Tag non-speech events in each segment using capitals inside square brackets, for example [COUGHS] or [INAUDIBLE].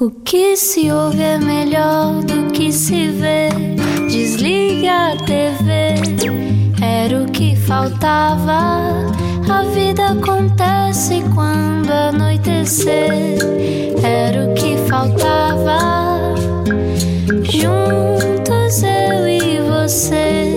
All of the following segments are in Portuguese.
O que se ouve é melhor do que se vê. Desliga a TV, era o que faltava. A vida acontece quando anoitecer, era o que faltava. Juntos eu e você.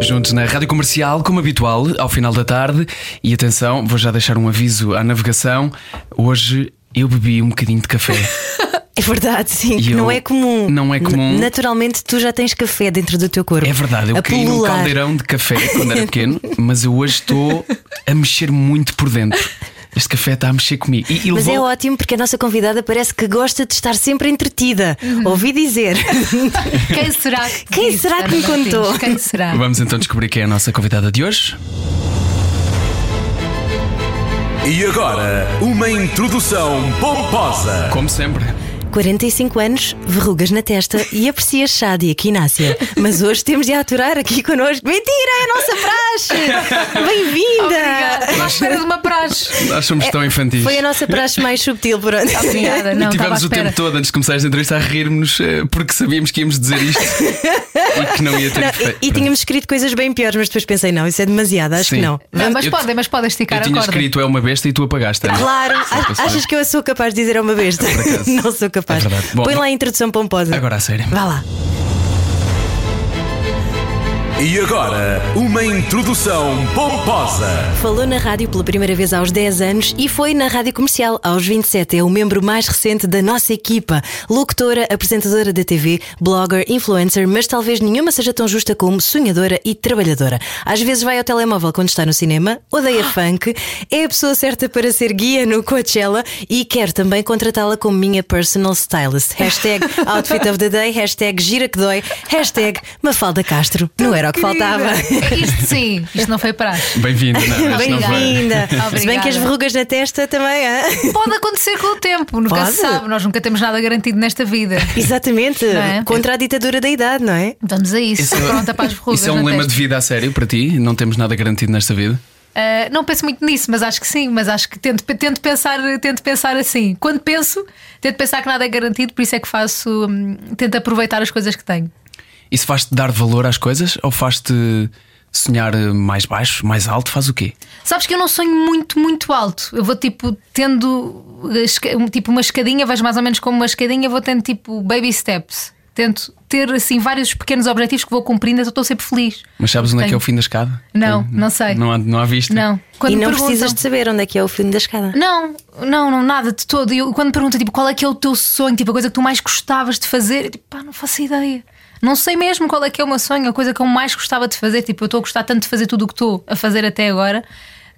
Juntos na rádio comercial, como habitual, ao final da tarde. E atenção, vou já deixar um aviso à navegação. Hoje eu bebi um bocadinho de café. [LAUGHS] É verdade, sim, E eu- não é comum. não é comum. N- Naturalmente, tu já tens café dentro do teu corpo. É verdade, eu A caí num pulular. caldeirão de café [LAUGHS] quando era pequeno, mas eu hoje estou a mexer muito por dentro. Este café está a mexer comigo. E, e Mas é levou- ótimo porque a nossa convidada parece que gosta de estar sempre entretida. Ouvi dizer. [LAUGHS] Quem será que Quem disse, será que me Ana Martins? contou? Quem será? Vamos então descobrir quem é a nossa convidada de hoje. E agora, uma introdução pomposa. Como sempre. 45 anos, verrugas na testa e aprecia chá de equinácia. Mas hoje temos de a aturar aqui connosco. Mentira, é a nossa praxe! [LAUGHS] Bem-vinda! Obrigada. À espera de uma praxe. Nós somos tão infantis. Foi a nossa praxe mais subtil, pronto. Obrigada. Não, e tivemos o tempo todo antes de começar esta entrevista a rir-nos eh, porque sabíamos que íamos dizer isto e que não ia ter Não, efeito. e, e tínhamos escrito coisas bem piores, mas depois pensei, não, isso é demasiado, acho Sim. que não. Não, mas Eu- podem, mas podem esticar Eu a tinha corda. escrito é uma besta e tu apagaste. Ana. Claro, a- achas que eu sou capaz de dizer é uma besta? [LAUGHS] Não sou capaz. É verdade. Bom, Põe lá a introdução pomposa. Agora a sério. Vá lá. E agora, uma introdução pomposa. Falou na rádio pela primeira vez aos 10 anos e foi na rádio comercial aos 27. É o membro mais recente da nossa equipa. Locutora, apresentadora da TV, blogger, influencer, mas talvez nenhuma seja tão justa como sonhadora e trabalhadora. Às vezes vai ao telemóvel quando está no cinema, odeia funk, é a pessoa certa para ser guia no Coachella e quer também contratá-la como minha personal stylist. Hashtag [LAUGHS] outfit of the day, hashtag gira que dói, hashtag Mafalda Castro. Não era o que faltava. [LAUGHS] Isto sim, isto não foi praxe. Bem-vinda, não. Bem-vinda. Se bem que as verrugas na testa também. hã? Pode acontecer com o tempo, nunca Pode. se sabe. Nós nunca temos nada garantido nesta vida. Exatamente. É? Contra a ditadura da idade, não é? Vamos a isso. Isso é- Pronta para as verrugas. Isso é um lema testa. de vida a sério para ti? Não temos nada garantido nesta vida? Uh, não penso muito nisso, mas acho que sim. Mas acho que tento, tento, pensar, tento pensar assim. Quando penso, tento pensar que nada é garantido, por isso é que faço. hum, tento aproveitar as coisas que tenho. Isso faz-te dar valor às coisas ou faz-te sonhar eh, mais baixo, mais alto? Faz o quê? Sabes que eu não sonho muito, muito alto. Eu vou tipo tendo um- tipo uma escadinha, vejo mais ou menos como uma escadinha, vou tendo tipo baby steps. Tento ter assim vários pequenos objetivos que vou cumprindo, eu estou sempre feliz. Mas sabes onde é que é o Tenho. fim da escada? Não, Tem- não sei. Não há, não há vista? Não. Quando e não perguntam- precisas de saber onde é que é o fim da escada. Não, não, não, nada de todo. E Eu, quando me perguntam tipo, qual é que é o teu sonho, tipo, a coisa que tu mais gostavas de fazer, eu, tipo, pá, não faço ideia. Não sei mesmo qual é que é o meu sonho, a coisa que eu mais gostava de fazer. Tipo, eu estou a gostar tanto de fazer tudo o que estou a fazer até agora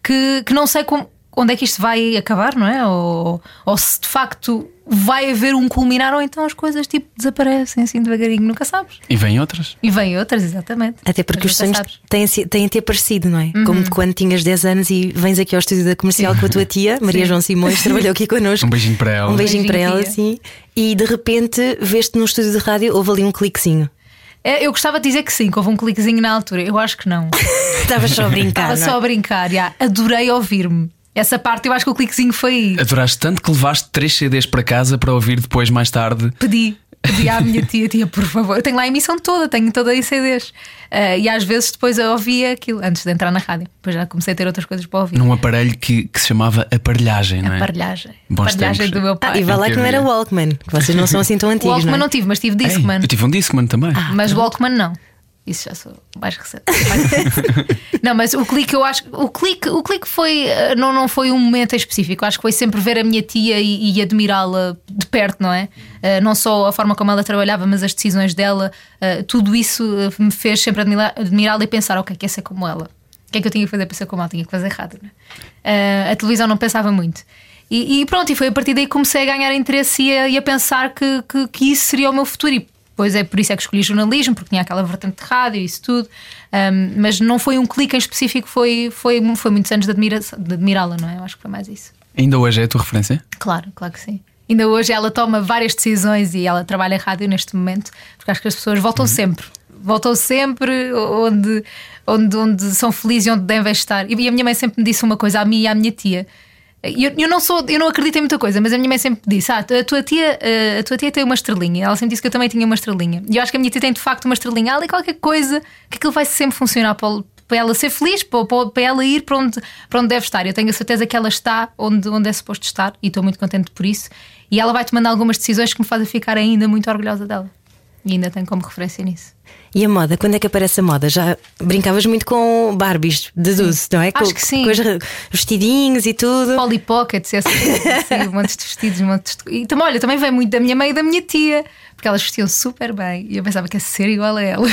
que, que não sei como, onde é que isto vai acabar, não é? Ou, ou se de facto vai haver um culminar, ou então as coisas tipo desaparecem assim devagarinho, nunca sabes. E vêm outras? E vêm outras, exatamente. Até porque Mas os sonhos sabes. têm, têm a ter parecido, não é? Uhum. Como quando tinhas 10 anos e vens aqui ao estúdio da comercial com a tua tia, Maria João Simões, trabalhou aqui connosco. Um beijinho para ela. Um beijinho Beijinho, para ela, sim. E de repente veste num estúdio de rádio, houve ali um cliquezinho. É, Eu gostava de dizer que sim, que houve um cliquezinho na altura. Eu acho que não. [LAUGHS] Estavas só a brincar. Estava não é? só a brincar, já. adorei ouvir-me. Essa parte eu acho que o cliquezinho foi aí. Adoraste tanto que levaste três CDs para casa para ouvir depois, mais tarde. Pedi, pedi à minha tia, tia, por favor. Eu tenho lá a emissão toda, tenho toda em CDs. Ah, e às vezes depois eu ouvia aquilo antes de entrar na rádio. Depois já comecei a ter outras coisas para ouvir. Num aparelho que, que se chamava aparelhagem, não é? Aparelhagem. Bons Aparelhagem tempos. do meu Ah, pai. e vá lá que não era. Walkman, que vocês não são assim tão antigos. Walkman não, não, é? tive, mas tive Ei, Discman. eu tive um Discman também. Mas o Walkman não. Isso já sou mais recente. [LAUGHS] Não, mas o clique eu acho o clique, o clique foi eh, não, não foi um momento em específico. Acho que foi sempre ver a minha tia e, e admirá-la de perto, não é? Eh, não só a forma como ela trabalhava, mas as decisões dela. eh, tudo isso me fez sempre admirá-la e pensar: ok, quer ser como ela. O que é que eu tinha que fazer para ser como ela? Tinha que fazer não é? Eh, a televisão não pensava muito. E, e pronto, e foi a partir daí que comecei a ganhar interesse e a, e a pensar que, que, que isso seria o meu futuro. E Pois é, por isso é que escolhi jornalismo, porque tinha aquela vertente de rádio e isso tudo. Um, mas não foi um clique em específico, foi, foi, foi muitos anos de, admira de admirá-la, não é? Eu acho que foi mais isso. Ainda hoje é a tua referência? Claro, claro que sim. Ainda hoje ela toma várias decisões e ela trabalha em rádio neste momento, porque acho que as pessoas voltam sempre. Voltam sempre onde, onde, onde são felizes e onde devem estar. E a minha mãe sempre me disse uma coisa, a mim e à minha tia, Eu, eu não sou, eu não acredito em muita coisa, mas a minha mãe sempre disse: Ah, a tua tia, eh, a tua tia tem uma estrelinha. Ela sempre disse que eu também tinha uma estrelinha. E eu acho que a minha tia tem de facto uma estrelinha ali, qualquer coisa que aquilo vai sempre funcionar para, para ela ser feliz, para- para ela ir para onde, para onde deve estar. Eu tenho a certeza que ela está onde, onde é suposto estar e estou muito contente por isso. E ela vai tomando algumas decisões que me fazem ficar ainda muito orgulhosa dela. E ainda tenho como referência nisso. E a moda, quando é que aparece a moda? Já brincavas muito com Barbies, deduzo, não é? Acho com, que sim. Com os vestidinhos e tudo. Polly Pockets, essas coisas [LAUGHS] assim, um monte de vestidos, um monte de... E também, olha, também vem muito da minha mãe e da minha tia, porque elas vestiam super bem e eu pensava que ia ser igual a ela.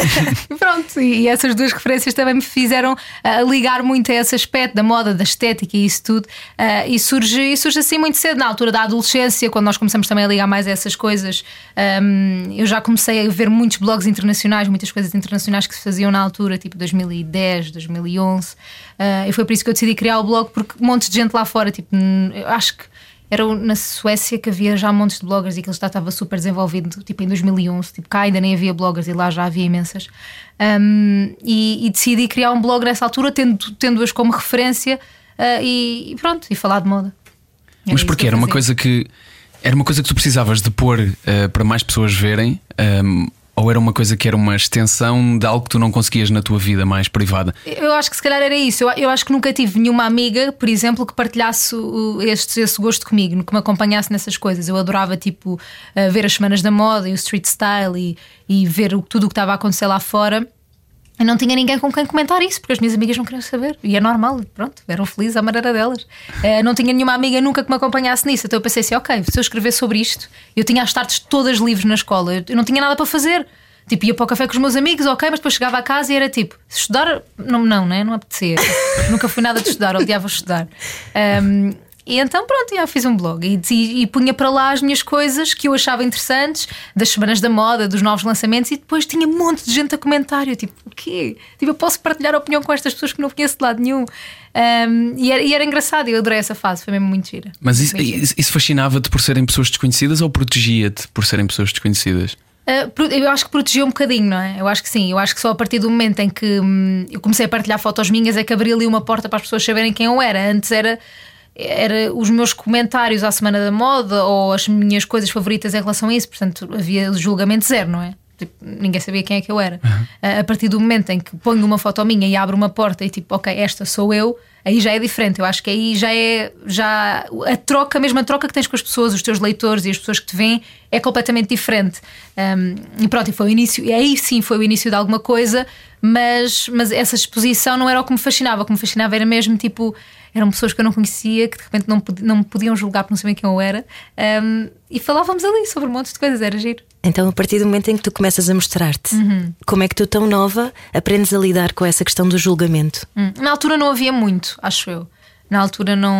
[LAUGHS] pronto, e, e essas duas referências também me fizeram ah, ligar muito a esse aspecto da moda, da estética e isso tudo. Ah, e, surge, surge assim muito cedo, na altura da adolescência, quando nós começamos também a ligar mais a essas coisas. Ahm, eu já comecei a ver muitos blogs internacionais, muitas coisas internacionais que se faziam na altura, tipo 2010, 2011. Ah, e foi por isso que eu decidi criar o blog, porque um monte de gente lá fora, tipo, hum, eu acho que era na Suécia que havia já montes de bloggers e que ele já estava super desenvolvido, tipo em 2011. Tipo, cá ainda nem havia bloggers e lá já havia imensas. Um, e, e decidi criar um blog nessa altura, tendo- tendo-as como referência ah, e, e pronto, e falar de moda. Mas isso porque era uma coisa que era uma coisa que tu precisavas de pôr eh, para mais pessoas verem, ehm, ou era uma coisa que era uma extensão de algo que tu não conseguias na tua vida mais privada? Eu acho que se calhar era isso. Eu, eu acho que nunca tive nenhuma amiga, por exemplo, que partilhasse este, esse gosto comigo, que me acompanhasse nessas coisas. Eu adorava, tipo, eh, ver as semanas da moda e o street style e, e ver tudo o que estava a acontecer lá fora. Eu não tinha ninguém com quem comentar isso, porque as minhas amigas não queriam saber. E é normal, pronto, eram felizes à maneira delas. Eh, não tinha nenhuma amiga nunca que me acompanhasse nisso. Então eu pensei assim: ok, se eu escrever sobre isto, eu tinha as tardes todas livres na escola, eu- não tinha nada para fazer. Tipo, ia para o café com os meus amigos, ok, mas depois chegava a casa e era tipo, estudar, não, não, né? não apetecia. Nunca fui nada de estudar, odiava estudar. Ahm, e então, pronto, já fiz um blog e, e- e punha para lá as minhas coisas que eu achava interessantes, das semanas da moda, dos novos lançamentos, e depois tinha um monte de gente a comentário. Tipo, o quê? Tipo, eu posso partilhar a opinião com estas pessoas que não conheço de lado nenhum. Ahm, e, era, e era engraçado, eu adorei essa fase, foi mesmo muito gira. Mas isso, isso, fascinava-te por serem pessoas desconhecidas ou protegia-te por serem pessoas desconhecidas? Pro- eu acho que protegeu um bocadinho, não é? Eu acho que sim. Eu acho que só a partir do momento em que hum, eu comecei a partilhar fotos minhas é que abri ali uma porta para as pessoas saberem quem eu era. Antes era. Era os meus comentários à semana da moda ou as minhas coisas favoritas em relação a isso, portanto havia julgamento zero, não é? Tipo, ninguém sabia quem é que eu era. Uh, A partir do momento em que ponho uma foto minha e abro uma porta e tipo, ok, esta sou eu, aí já é diferente. Eu acho que aí já é já a troca, a mesma troca que tens com as pessoas, os teus leitores e as pessoas que te veem é completamente diferente. Um, e pronto, e foi o início, e aí sim foi o início de alguma coisa, mas, mas essa exposição não era o que me fascinava. O que me fascinava era mesmo tipo. Eram pessoas que eu não conhecia, que de repente não, pod- não me podiam julgar por não saber quem eu era, um, e falávamos ali sobre um monte de coisas, era giro. Então, a partir do momento em que tu começas a mostrar-te, Uhum. como é que tu, tão nova, aprendes a lidar com essa questão do julgamento? Hum, Na altura não havia muito, acho eu. Na altura não.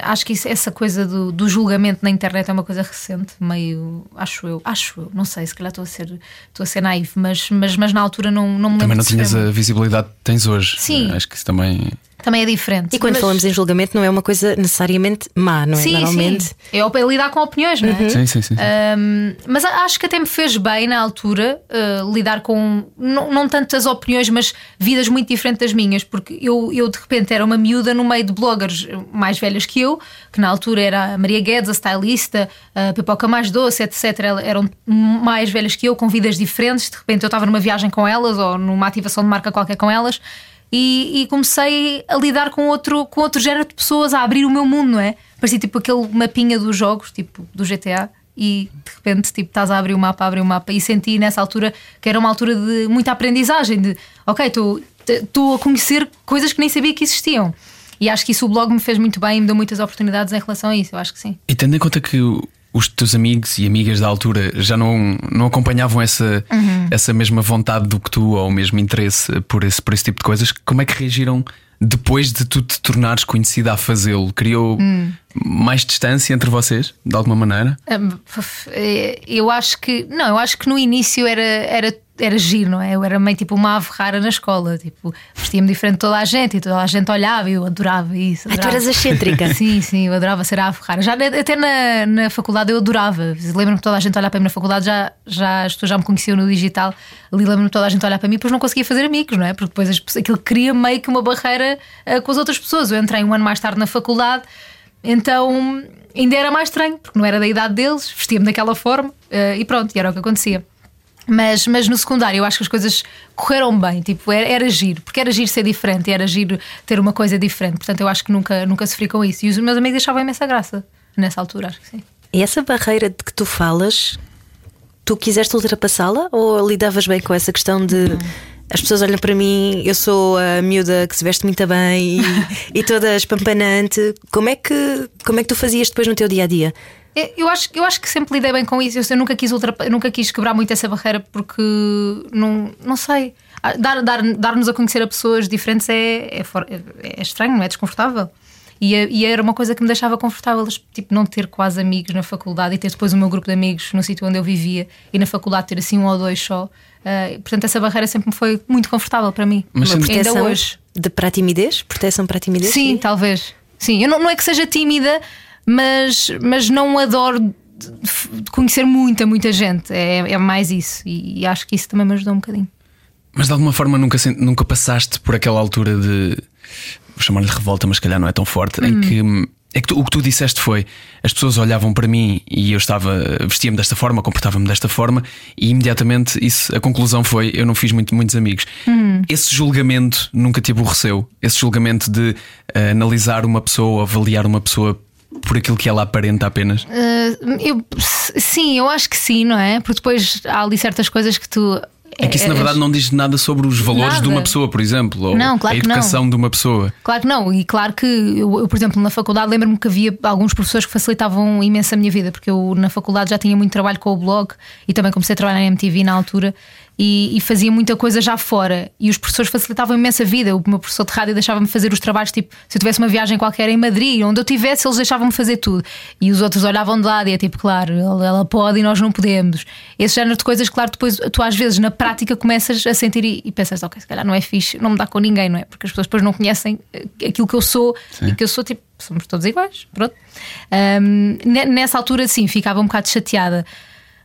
Acho que isso- essa coisa do, do julgamento na internet é uma coisa recente, meio. Acho eu. Acho eu. Não sei, se calhar estou a ser, estou a ser naive, mas, mas, mas na altura não, não me lembro Também não tinhas a visibilidade que tens hoje. Sim. Acho que isso também. Também é diferente. E quando Mas- falamos em julgamento, não é uma coisa necessariamente má, não é? Sim, Normalmente. sim. É é lidar com opiniões, não é? Sim, sim, sim. sim. Um, mas acho que até me fez bem na altura uh, lidar com não, não tanto as opiniões, mas vidas muito diferentes das minhas, porque eu, eu de repente era uma miúda no meio de bloggers mais velhas que eu, que na altura era a Maria Guedes, a stylista, a Pipoca Mais Doce, etc. Eram mais velhas que eu, com vidas diferentes. De repente eu estava numa viagem com elas ou numa ativação de marca qualquer com elas. E, e comecei a lidar com outro, com outro género de pessoas, a abrir o meu mundo, não é? Parecia tipo aquele mapinha dos jogos, tipo do GTA, e de repente tipo, estás a abrir o mapa, abrir o mapa, e senti nessa altura que era uma altura de muita aprendizagem, de ok, estou a conhecer coisas que nem sabia que existiam. E acho que isso o blog me fez muito bem e me deu muitas oportunidades em relação a isso, eu acho que sim. E tendo em conta que os teus amigos e amigas da altura já não, não acompanhavam essa, Uhum. essa mesma vontade do que tu ou o mesmo interesse por esse, por esse tipo de coisas, como é que reagiram depois de tu te tornares conhecida a fazê-lo? Criou Hum. Mais distância entre vocês, de alguma maneira? Hum, eh, Eu acho que. Não, eu acho que no início era, era, era giro, não é? Eu era meio tipo uma ave rara na escola. Tipo, vestia-me diferente de toda a gente e toda a gente olhava e eu adorava isso. Ah, tu adorava. eras excêntrica. [LAUGHS] Sim, sim, eu adorava ser a ave rara. Já, até na, na faculdade eu adorava. Lembro-me que toda a gente olhar para mim na faculdade, já, já as pessoas já me conheciam no digital. Ali lembro-me de toda a gente olhar para mim, depois não conseguia fazer amigos, não é? Porque depois as aquilo cria meio que uma barreira ah, com as outras pessoas. Eu entrei um ano mais tarde na faculdade, então ainda era mais estranho, porque não era da idade deles, vestia-me daquela forma ah, e pronto, e era o que acontecia. Mas, mas no secundário eu acho que as coisas correram bem, tipo, era, era giro, porque era giro ser diferente, era giro ter uma coisa diferente. Portanto, eu acho que nunca, nunca sofri com isso. E os meus amigos achavam imensa graça nessa altura, acho que sim. E essa barreira de que tu falas, tu quiseste ultrapassá-la ou lidavas bem com essa questão de as pessoas olham para mim, eu sou a miúda que se veste muito bem e, [LAUGHS] e toda espampanante. Como é, que, como é que tu fazias depois no teu dia a dia? Eu- Eu acho, eu acho que sempre lidei bem com isso. Eu, nunca, quis nunca quis quebrar muito essa barreira porque não, não sei. Ah, Dar, dar, dar-nos a conhecer a pessoas diferentes é, é, é- é estranho, não é desconfortável. E, e era uma coisa que me deixava confortável, tipo, não ter quase amigos na faculdade e ter depois o meu grupo de amigos no sítio onde eu vivia e na faculdade ter assim um ou dois só. Ah, portanto, essa barreira sempre me foi muito confortável para mim. Mas Uma sempre- Ainda proteção hoje. de, para a timidez? Proteção para a timidez? Sim, talvez. Sim, eu não, não é que seja tímida, mas, mas não adoro conhecer muita, muita gente. É, é mais isso. E, e acho que isso também me ajudou um bocadinho. Mas de alguma forma nunca, nunca passaste por aquela altura de. Chamar-lhe revolta, mas se calhar não é tão forte. Em que. É que tu- o que tu disseste foi as pessoas olhavam para mim e eu estava vestia-me desta forma, comportava-me desta forma e imediatamente isso, a conclusão foi eu não fiz muito, muitos amigos. Esse julgamento nunca te aborreceu? Esse julgamento de eh, analisar uma pessoa, avaliar uma pessoa por aquilo que ela aparenta apenas? Ah, eu, sim, eu acho que sim, não é? Porque depois há ali certas coisas que tu. É que isso na verdade não diz nada sobre os valores Nada. de uma pessoa, por exemplo, ou Não, claro a que não. educação de uma pessoa. Claro que não, e claro que eu, eu, por exemplo, na faculdade lembro-me que havia alguns professores que facilitavam imenso a minha vida, porque eu na faculdade já tinha muito trabalho com o blog e também comecei a trabalhar na MTV na altura e, e fazia muita coisa já fora. E os professores facilitavam imenso a vida. O meu professor de rádio deixava-me fazer os trabalhos, tipo, se eu tivesse uma viagem qualquer em Madrid, onde eu tivesse, eles deixavam-me fazer tudo. E os outros olhavam de lado e é tipo, claro, ela pode e nós não podemos. Esse género de coisas, claro, depois tu às vezes na prática começas a sentir e, e pensas, ok, se calhar não é fixe, não me dá com ninguém, não é? Porque as pessoas depois não conhecem eh, aquilo que eu sou e que eu sou tipo, somos todos iguais, pronto. Ne- nessa altura, sim, ficava um bocado chateada.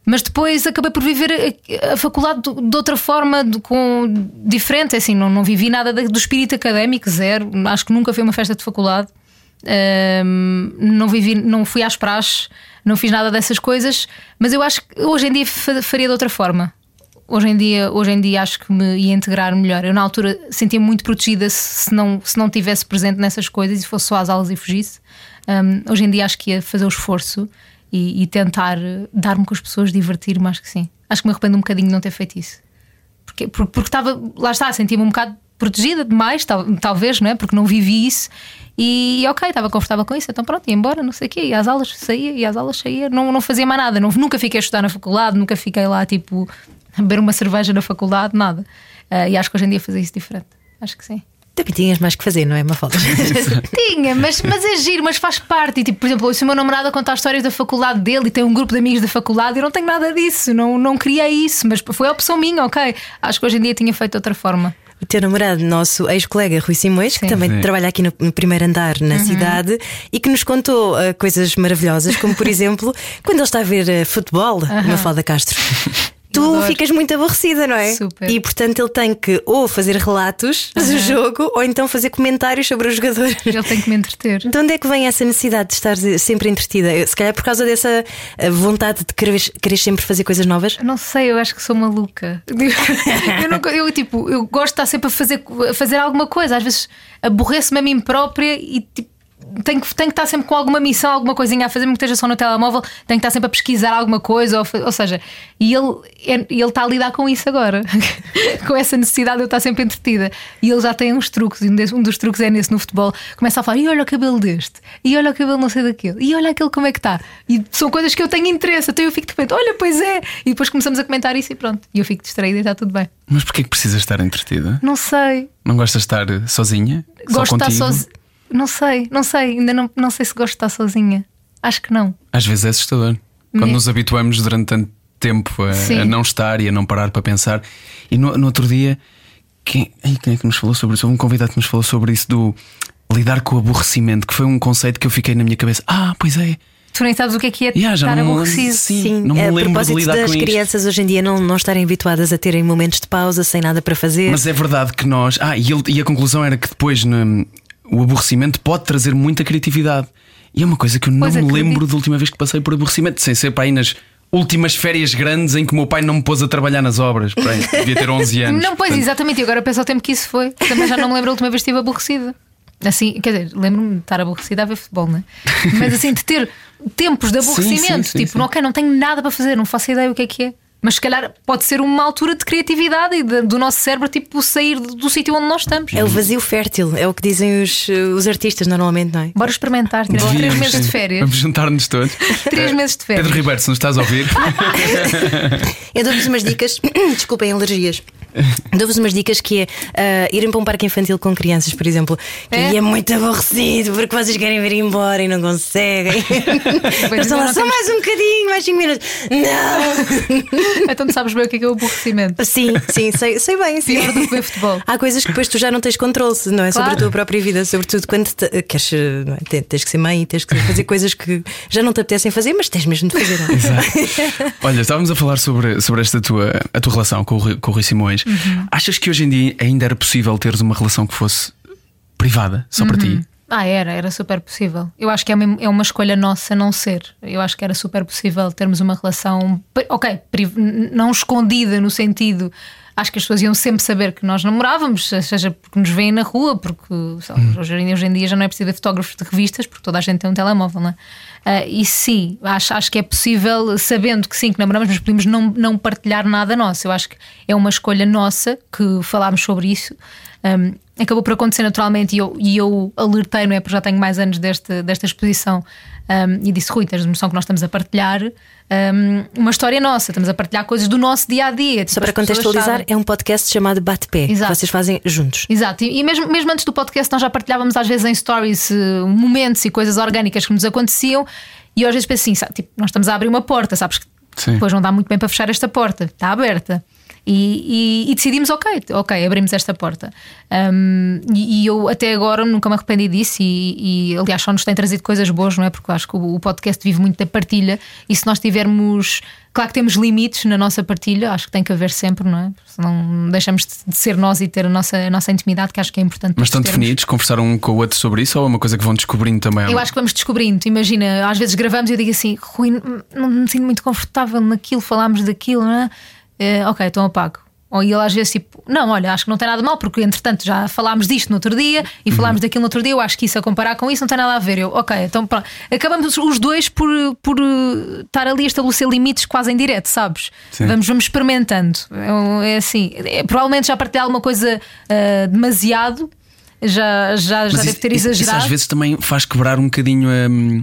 Mas depois acabei por viver a, a faculdade de, de outra forma, de- com, diferente. Assim, não, não vivi nada da- do espírito académico, zero. Acho que nunca foi uma festa de faculdade. Ahm, não vivi, não fui às praxes, não fiz nada dessas coisas. Mas eu acho que hoje em dia fa- faria de outra forma. Hoje em dia, hoje em dia acho que me ia integrar melhor. Eu na altura sentia-me muito protegida se não se não tivesse presente nessas coisas e fosse só às aulas e fugisse. Ahm, hoje em dia acho que ia fazer o esforço e, e tentar eh, dar-me com as pessoas, divertir-me, acho que sim. Acho que me arrependo um bocadinho de não ter feito isso. Porque porque porque estava, lá está, sentia-me um bocado protegida demais, tal, talvez, não é? Porque não vivi isso. E ok, estava confortável com isso, então pronto, ia embora, não sei o quê, ia às aulas, saía, ia às aulas, saía, não, não fazia mais nada, não, nunca fiquei a estudar na faculdade, nunca fiquei lá tipo a beber uma cerveja na faculdade, nada. Ah, e acho que hoje em dia fazer isso diferente, acho que sim. Também tinhas mais que fazer, não é, Mafalda? [LAUGHS] Tinha, mas, mas é giro, mas faz parte. E, tipo, por exemplo, se o meu namorado a contar histórias da faculdade dele e tem um grupo de amigos da faculdade, eu não tenho nada disso, não, não criei isso, mas foi a opção minha, ok. Acho que hoje em dia tinha feito de outra forma. O teu namorado, nosso ex-colega Rui Simões, que Sim. também Sim. trabalha aqui no, no primeiro andar na cidade e que nos contou ah, coisas maravilhosas, como por [LAUGHS] exemplo, quando ele está a ver ah, futebol, Mafalda Castro. [LAUGHS] Tu adoro. ficas muito aborrecida, não é? Super. E portanto ele tem que ou fazer relatos do jogo ou então fazer comentários sobre o jogador. Ele tem que me entreter. De onde é que vem essa necessidade de estar sempre entretida? Se calhar por causa dessa ah, vontade de querer, querer sempre fazer coisas novas? Não sei, eu acho que sou maluca. [LAUGHS] Eu, não- eu, tipo, eu gosto de estar sempre a fazer, a fazer alguma coisa. Às vezes aborreço-me a mim própria e tipo. Tenho que, tenho que estar sempre com alguma missão, alguma coisinha a fazer, mesmo que esteja só no telemóvel, tenho que estar sempre a pesquisar alguma coisa, ou, ou seja, e ele, é- ele está a lidar com isso agora, [LAUGHS] com essa necessidade de eu estar sempre entretida. E ele já tem uns truques, e um, dos truques é nesse no futebol, começa a falar: e olha o cabelo deste, e olha o cabelo não sei daquele, e olha aquele como é que está. E são coisas que eu tenho interesse, então eu fico de repente: olha, pois é. E depois começamos a comentar isso e pronto. E eu fico distraída e está tudo bem. Mas porquê que precisas estar entretida? Não sei. Não gostas de estar sozinha? Gosto de estar sozinha. Não sei, não sei, ainda não, não sei se gosto de estar sozinha. Acho que não. Às vezes é assustador. Quando Me- nos habituamos durante tanto tempo a, Sim. a não estar e a não parar para pensar. E no, no outro dia, quem, ai, quem é que nos falou sobre isso? Houve um convidado que nos falou sobre isso do lidar com o aborrecimento, que foi um conceito que eu fiquei na minha cabeça. Ah, pois é. Tu nem sabes o que é que é Yeah, já estar não me- aborrecido. Sim, não me a lembro de propósito lidar das com isto. crianças hoje em dia não, não estarem habituadas a terem momentos de pausa sem nada para fazer. Mas é verdade que nós. Ah, e, ele- e a conclusão era que depois no- o aborrecimento pode trazer muita criatividade. E é uma coisa que eu não Pois, me acredito. lembro da última vez que passei por aborrecimento, sem ser para aí nas últimas férias grandes em que o meu pai não me pôs a trabalhar nas obras. Aí, devia ter 11 anos. Não, pois, portanto, exatamente. E agora penso ao tempo que isso foi. Também já não me lembro a última vez que estive aborrecida. Assim, quer dizer, lembro-me de estar aborrecida a ver futebol, não é? Mas assim, de ter tempos de [LAUGHS] Sim, aborrecimento, sim, sim, tipo, sim. ok, não tenho nada para fazer, não faço ideia o que é que é. Mas se calhar pode ser uma altura de criatividade e de- do nosso cérebro, tipo, sair do, do sítio onde nós estamos. É o vazio fértil, é o que dizem os, os artistas normalmente, não é? Bora experimentar, tirar três devíamos, meses de férias. Vamos juntar-nos todos. Três Eh, meses de férias. Pedro Ribeiro, se nos estás a ouvir, [LAUGHS] Eu dou-vos umas dicas, [COUGHS] desculpem alergias. Dou-vos umas dicas que é ah, irem para um parque infantil com crianças, por exemplo, que É? é muito aborrecido porque vocês querem vir embora e não conseguem. Eles estão lá não só mais um bocadinho, mais 5 minutos. Não! [LAUGHS] [LAUGHS] Então tu sabes bem o que é que é o aborrecimento. Sim, sim, sei, sei bem. Sim. Pior do que ver futebol. Há coisas que depois tu já não tens controle, não é? Sobre Claro. a tua própria vida, sobretudo quando te- queres, não é? Te- tens que ser mãe e tens que fazer coisas que já não te apetecem fazer, mas tens mesmo de fazer. não é? [LAUGHS] Olha, estávamos a falar sobre, sobre esta tua, a tua relação com o, Rui- com o Rui Simões. Uhum. Achas que hoje em dia ainda era possível teres uma relação que fosse privada, só para Uhum. ti? Ah, era, era super possível. Eu acho que é uma, é uma escolha nossa não ser. Eu acho que era super possível termos uma relação, ok, não escondida no sentido. Acho que as pessoas iam sempre saber que nós namorávamos, seja porque nos veem na rua, porque lá, hoje, em- hoje em dia já não é preciso ver fotógrafos de revistas, porque toda a gente tem um telemóvel, não é? Ah, e sim, acho, acho que é possível, sabendo que sim, que namoramos, mas podemos não, não partilhar nada nosso. Eu acho que é uma escolha nossa que falámos sobre isso. Um, acabou por acontecer naturalmente e eu, e eu alertei, não é? Porque já tenho mais anos deste, desta exposição um, e disse: Rui, tens noção que nós estamos a partilhar um, uma história nossa, estamos a partilhar coisas do nosso dia a dia. Só para contextualizar, é um podcast chamado Bate-Pé, que vocês fazem juntos. Exato, e, e mesmo, mesmo antes do podcast, nós já partilhávamos às vezes em stories eh, momentos e coisas orgânicas que nos aconteciam, e eu às vezes penso assim: sabe, tipo, nós estamos a abrir uma porta, sabes que Sim. depois não dá muito bem para fechar esta porta, está aberta. E, e- e decidimos, ok, ok, abrimos esta porta. Um, e, e eu até agora nunca me arrependi disso, e, aliás só nos tem trazido coisas boas, não é? Porque eu acho que o, o podcast vive muito da partilha, e se nós tivermos. Claro que temos limites na nossa partilha, acho que tem que haver sempre, não é? Senão deixamos de ser nós e ter a nossa, a nossa intimidade, que acho que é importante. Mas estão termos. definidos? Conversaram um com o outro sobre isso ou é uma coisa que vão descobrindo também? Eu acho que vamos descobrindo. Imagina, às vezes gravamos e eu digo assim: Rui, não- não me sinto muito confortável naquilo, falámos daquilo, não é? Eh, ok, então apago. Ou ele às vezes tipo, não, olha, acho que não tem nada mal, porque entretanto já falámos disto no outro dia e falámos daquilo no outro dia, eu acho que isso a comparar com isso não tem nada a ver. Eu, ok, então pronto. Acabamos os dois por, por eh, estar ali a estabelecer limites quase em direto, sabes? Sim. Vamos, vamos experimentando. É, é assim, é, provavelmente já partilhei alguma coisa ah, demasiado, já, já, já Mas deve isso- ter isso- Isso exagerado. às vezes também faz quebrar um bocadinho hum,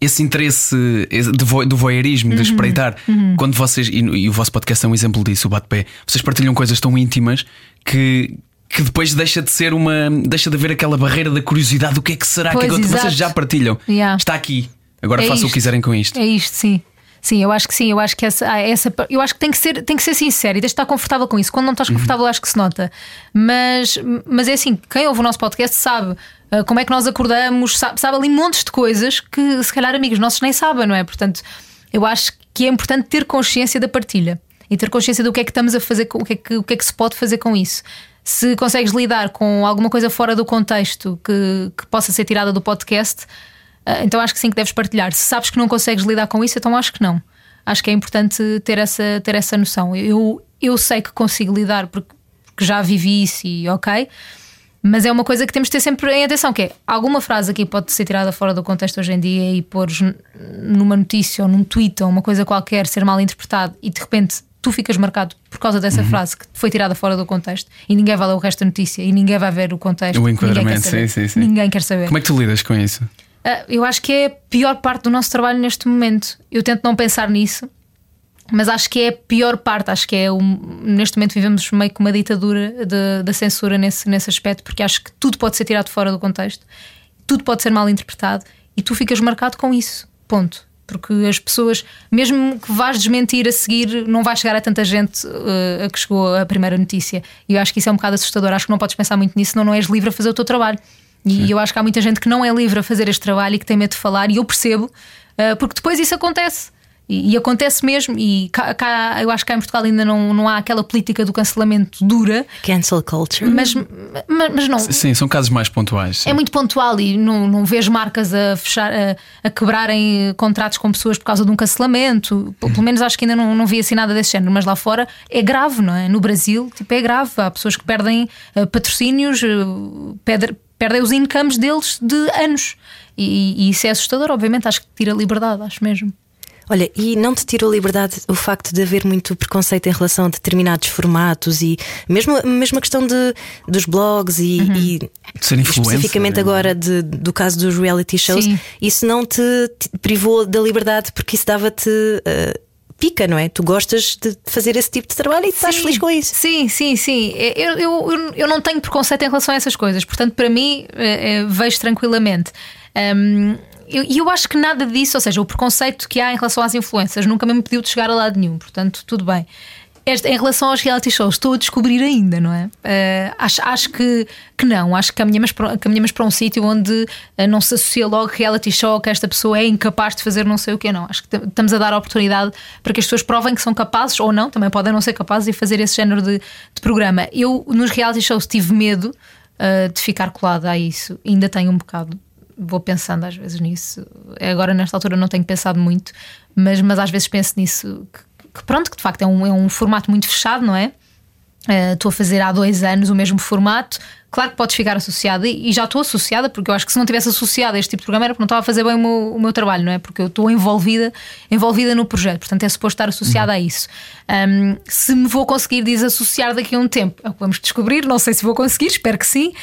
esse interesse esse do voyeurismo, Uhum. de espreitar. Quando vocês, e, e o vosso podcast é um exemplo disso, o bate-pé, vocês partilham coisas tão íntimas que. Que depois deixa de ser uma. Deixa de haver aquela barreira da curiosidade do que é que será Pois, que que exato. vocês já partilham. Yeah. Está aqui. Agora É façam o que quiserem com isto. É isto, sim. Sim, eu acho que sim, eu acho que essa, ah, essa eu acho que tem que ser, tem que ser sincero e tens de estar confortável com isso. Quando não estás confortável, acho que se nota. Mas, mas é assim, quem ouve o nosso podcast sabe como é que nós acordamos, sabe, sabe ali montes de coisas que se calhar amigos nossos nem sabem, não é? Portanto, eu acho que é importante ter consciência da partilha e ter consciência do que é que estamos a fazer, o que é que, o que, é que se pode fazer com isso. Se consegues lidar com alguma coisa fora do contexto que, que possa ser tirada do podcast, ah, Então acho que sim que deves partilhar. Se sabes que não consegues lidar com isso, então acho que não. Acho que é importante ter essa, ter essa noção. Eu, eu sei que consigo lidar porque, porque já vivi isso e ok. Mas é uma coisa que temos de ter sempre em atenção: que é alguma frase aqui pode ser tirada fora do contexto hoje em dia e pôr numa notícia ou num tweet ou uma coisa qualquer ser mal interpretado e de repente tu ficas marcado por causa dessa frase que foi tirada fora do contexto e ninguém vai ler o resto da notícia e ninguém vai ver o contexto. O ninguém quer enquadramento, saber. sim, sim, sim. Ninguém quer saber. Como é que tu lidas com isso? Ah, Eu acho que é a pior parte do nosso trabalho neste momento. Eu tento não pensar nisso, mas acho que é a pior parte. Acho que é um, neste momento vivemos meio que uma ditadura da censura nesse, nesse aspecto, porque acho que tudo pode ser tirado fora do contexto. tudo pode ser mal interpretado e tu ficas marcado com isso. Ponto. Porque as pessoas, mesmo que vais desmentir a seguir, não vai chegar a tanta gente uh, a que chegou a primeira notícia. E eu acho que isso é um bocado assustador. Acho que não podes pensar muito nisso, senão não és livre a fazer o teu trabalho. E eu acho que há muita gente que não é livre a fazer este trabalho e que tem medo de falar, e eu percebo, uh, porque depois isso acontece. E, e, acontece mesmo, e cá, cá, eu acho que cá em Portugal ainda não, não há aquela política do cancelamento dura. Cancel culture. Mas, mas, mas não. Sim, são casos mais pontuais. Sim. É muito pontual e não, não vejo marcas a fechar, a, a, quebrarem contratos com pessoas por causa de um cancelamento. Pelo menos acho que ainda não, não vi assim nada desse género, mas lá fora é grave, não é? No Brasil, tipo, é grave. Há pessoas que perdem uh, patrocínios, uh, perdem os incomes deles de anos. E, e isso é assustador, obviamente. Acho que tira liberdade, acho mesmo. Olha, e não te tirou liberdade o facto de haver muito preconceito em relação a determinados formatos e mesmo, mesmo a questão de, dos blogs e, uhum. e especificamente agora de, do caso dos reality shows, Sim. isso não te, te, privou da liberdade porque isso dava-te. Uh, pica, não é? Tu gostas de fazer esse tipo de trabalho e estás feliz com isso. Sim, sim, sim. Eu, eu, eu não tenho preconceito em relação a essas coisas, portanto, para mim, é, é, vejo tranquilamente. Um, e eu, eu, acho que nada disso, ou seja, o preconceito que há em relação às influências nunca me impediu de chegar a lado nenhum, portanto, tudo bem. Este, em relação aos reality shows, estou a descobrir ainda, não é? Uh, acho acho que, que não, acho que caminhamos para, caminhamos para um sítio onde uh, não se associa logo reality show que esta pessoa é incapaz de fazer não sei o que, não. Acho que estamos a dar a oportunidade para que as pessoas provem que são capazes ou não, também podem não ser capazes de fazer esse género de, de programa. Eu, nos reality shows, tive medo uh, de ficar colada a isso, ainda tenho um bocado vou pensando às vezes nisso. Agora, nesta altura, não tenho pensado muito, mas, mas às vezes penso nisso. Que, que pronto, que de facto é um, é um formato muito fechado, não é? Uh, estou a fazer há dois anos o mesmo formato. Claro que podes ficar associada e, já estou associada, porque eu acho que se não tivesse associada a este tipo de programa era porque não estava a fazer bem o meu, o meu trabalho, não é? Porque eu estou envolvida, envolvida no projeto, portanto é suposto estar associada uhum. a isso. Um, se me vou conseguir desassociar daqui a um tempo, é o que vamos descobrir. Não sei se vou conseguir, espero que sim.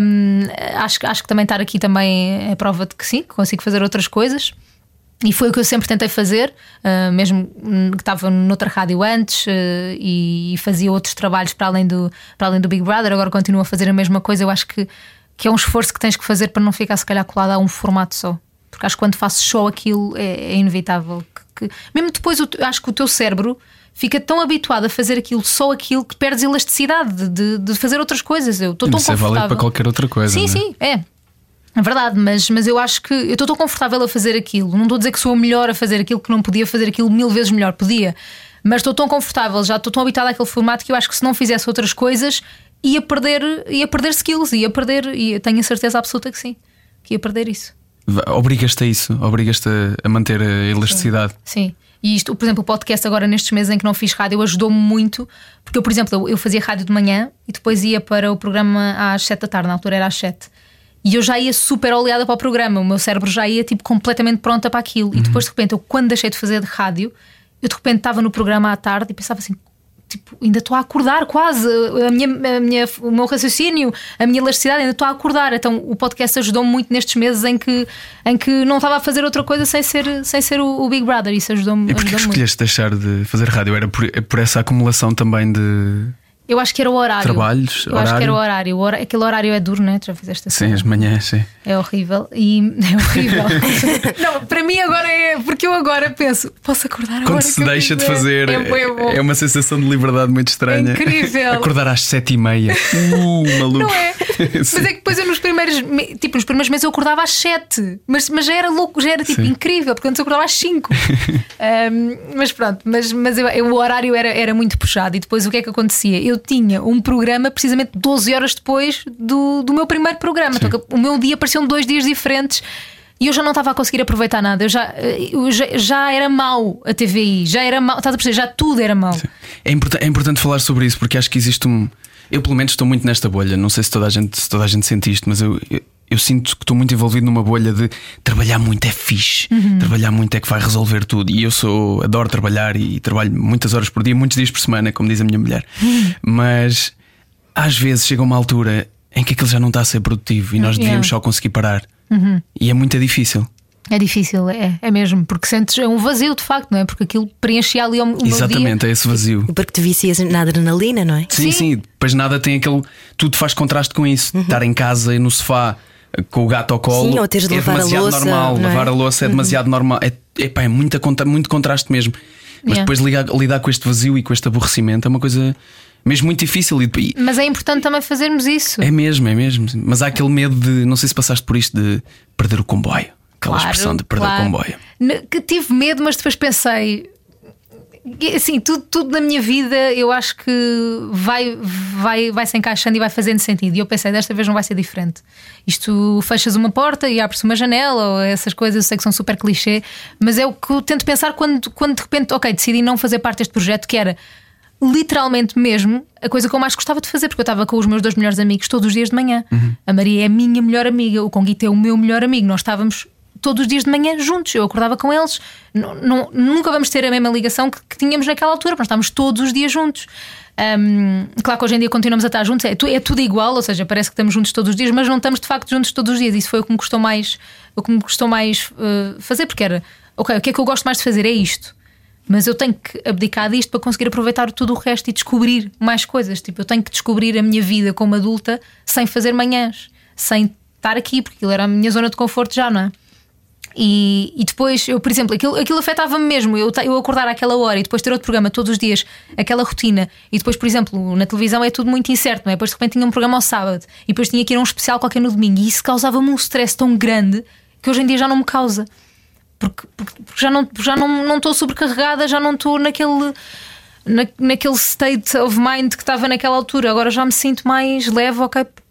Um, acho, acho que também estar aqui também é prova de que sim, que consigo fazer outras coisas. E foi o que eu sempre tentei fazer, uh, mesmo que estava noutra rádio antes uh, e, fazia outros trabalhos para além, do, para além do Big Brother, agora continuo a fazer a mesma coisa. Eu acho que, que é um esforço que tens que fazer para não ficar, se calhar, colado a um formato só. Porque acho que quando faço só aquilo é, é inevitável. Que, que, mesmo depois, eu acho que o teu cérebro fica tão habituado a fazer aquilo, só aquilo, que perdes elasticidade de, de fazer outras coisas. Eu estou tão Isso confortável. é válido para qualquer outra coisa. Sim, né? sim, é. É verdade, mas, mas eu acho que eu estou tão confortável a fazer aquilo. Não estou a dizer que sou a melhor a fazer aquilo, que não podia fazer aquilo mil vezes melhor. Podia, mas estou tão confortável, já estou tão habituada àquele formato que eu acho que se não fizesse outras coisas ia perder, ia perder skills, ia perder, e tenho a certeza absoluta que sim, que ia perder isso. Obrigas-te a isso, obrigas-te a manter a elasticidade. Sim. sim. E isto, por exemplo, o podcast agora nestes meses em que não fiz rádio ajudou-me muito, porque eu, por exemplo, eu fazia rádio de manhã e depois ia para o programa às 7 da tarde, na altura era às 7. E eu já ia super oleada para o programa, o meu cérebro já ia tipo completamente pronta para aquilo. Uhum. E depois de repente, eu quando deixei de fazer de rádio, eu de repente estava no programa à tarde e pensava assim: tipo, ainda estou a acordar quase. A minha, a minha, o meu raciocínio, a minha elasticidade, ainda estou a acordar. Então o podcast ajudou-me muito nestes meses em que, em que não estava a fazer outra coisa sem ser, sem ser o, o Big Brother. Isso ajudou-me. E porquê ajudou escolheste deixar de fazer rádio? Era por, por essa acumulação também de eu acho que era o horário. Trabalhos, eu horário. acho que era o horário. O hora... Aquele horário é duro, né? Já fizeste assim. Sim, as manhãs, sim. É horrível. E [LAUGHS] é horrível. [LAUGHS] não, para mim agora é. Porque eu agora penso, posso acordar agora. Quando se deixa de fazer, é, é, é, uma sensação de liberdade muito estranha. É incrível. Acordar às sete e meia. Uh, maluco. Não é? [LAUGHS] mas é que depois eu nos primeiros. Tipo, nos primeiros meses eu acordava às sete. Mas, mas já era louco, já era tipo sim. incrível, porque antes eu acordava às cinco. um, mas pronto, mas, mas eu, eu, o horário era, era muito puxado. E depois o que é que acontecia? Eu tinha um programa precisamente 12 horas depois do, do meu primeiro programa. Então, o meu dia pareciam dois dias diferentes. E eu já não estava a conseguir aproveitar nada. Eu já, eu já, já era mau a TVI, já era mau, estás a perceber? Já tudo era mau. É, import é importante falar sobre isso porque acho que existe um. Eu, pelo menos, estou muito nesta bolha. Não sei se toda a gente, se toda a gente sente isto, mas eu, eu, eu sinto que estou muito envolvido numa bolha de trabalhar muito é fixe, uhum. trabalhar muito é que vai resolver tudo. E eu sou, adoro trabalhar e trabalho muitas horas por dia, muitos dias por semana, como diz a minha mulher. Uhum. Mas às vezes chega uma altura em que aquilo já não está a ser produtivo e nós devíamos yeah. só conseguir parar. Uhum. E é muito difícil. É difícil, é, é mesmo, porque sentes é um vazio de facto, não é? Porque aquilo preenchia ali o, o Exatamente, é esse vazio. Porque te vicias na adrenalina, não é? Sim, sim, sim. Depois nada tem aquele. Tudo faz contraste com isso. Uhum. Estar em casa e no sofá com o gato ao colo Sim, ou teres de é lavar a demasiado louça, normal. é? Lavar a louça é demasiado normal. É, epá, é muita muito contraste mesmo. Mas Yeah. depois ligar- lidar com este vazio e com este aborrecimento é uma coisa mesmo muito difícil. E, e- Mas é importante também fazermos isso. é mesmo, é mesmo. Mas há aquele medo de, não sei se passaste por isto, de perder o comboio. Aquela Claro, expressão de perder claro. o comboio. Que tive medo, mas depois pensei. Assim, tudo, tudo na minha vida eu acho que vai, vai, vai se encaixando e vai fazendo sentido. E eu pensei, desta vez não vai ser diferente. Isto fechas uma porta e abre-se uma janela, ou essas coisas, eu sei que são super clichê, mas é o que eu tento pensar quando, quando de repente, ok, decidi não fazer parte deste projeto, que era literalmente mesmo a coisa que eu mais gostava de fazer, porque eu estava com os meus dois melhores amigos todos os dias de manhã. A Maria é a minha melhor amiga, o Conguito é o meu melhor amigo. Nós estávamos todos os dias de manhã juntos. Eu acordava com eles. Nunca vamos ter a mesma ligação que, que tínhamos naquela altura, nós estávamos todos os dias juntos. Hum, claro que hoje em dia continuamos a estar juntos, é, é tudo igual, ou seja, parece que estamos juntos todos os dias, mas não estamos de facto juntos todos os dias. Isso foi o que me custou mais, o que me custou mais eh, fazer, porque era, ok, o que é que eu gosto mais de fazer é isto. Mas eu tenho que abdicar disto para conseguir aproveitar tudo o resto e descobrir mais coisas. Tipo, eu tenho que descobrir a minha vida como adulta sem fazer manhãs, sem estar aqui, porque aquilo era a minha zona de conforto já, não é? E, e depois, eu, por exemplo, aquilo, aquilo afetava-me mesmo. Eu, eu acordar àquela hora e depois ter outro programa todos os dias, aquela rotina. E depois, por exemplo, na televisão é tudo muito incerto, não é? Depois de repente tinha um programa ao sábado e depois tinha que ir a um especial qualquer no domingo. E isso causava-me um stress tão grande que hoje em dia já não me causa. Porque, porque- porque já não estou já não, não sobrecarregada, já não estou naquele. Na, naquele state of mind que estava naquela altura, agora já me sinto mais leve,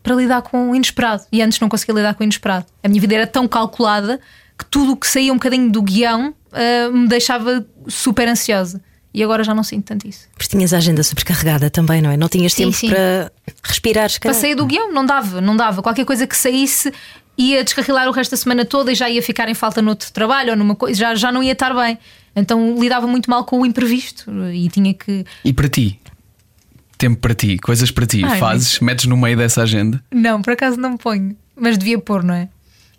para lidar com o inesperado. E antes não conseguia lidar com o inesperado. A minha vida era tão calculada que tudo o que saía um bocadinho do guião ah, me deixava super ansiosa. E agora já não sinto tanto isso. Porque tinhas a agenda supercarregada também, não é? Não tinhas Sim, tempo sim. para respirar, se calhar. Passei do guião, não dava, não dava. Qualquer coisa que saísse ia descarrilar o resto da semana toda e já ia ficar em falta noutro trabalho ou numa coisa, já, já não ia estar bem. Então lidava muito mal com o imprevisto e tinha que. E para ti? Tempo para ti, coisas para ti, Ai, fazes, metes no meio dessa agenda. Não, por acaso não me ponho, mas devia pôr, não é?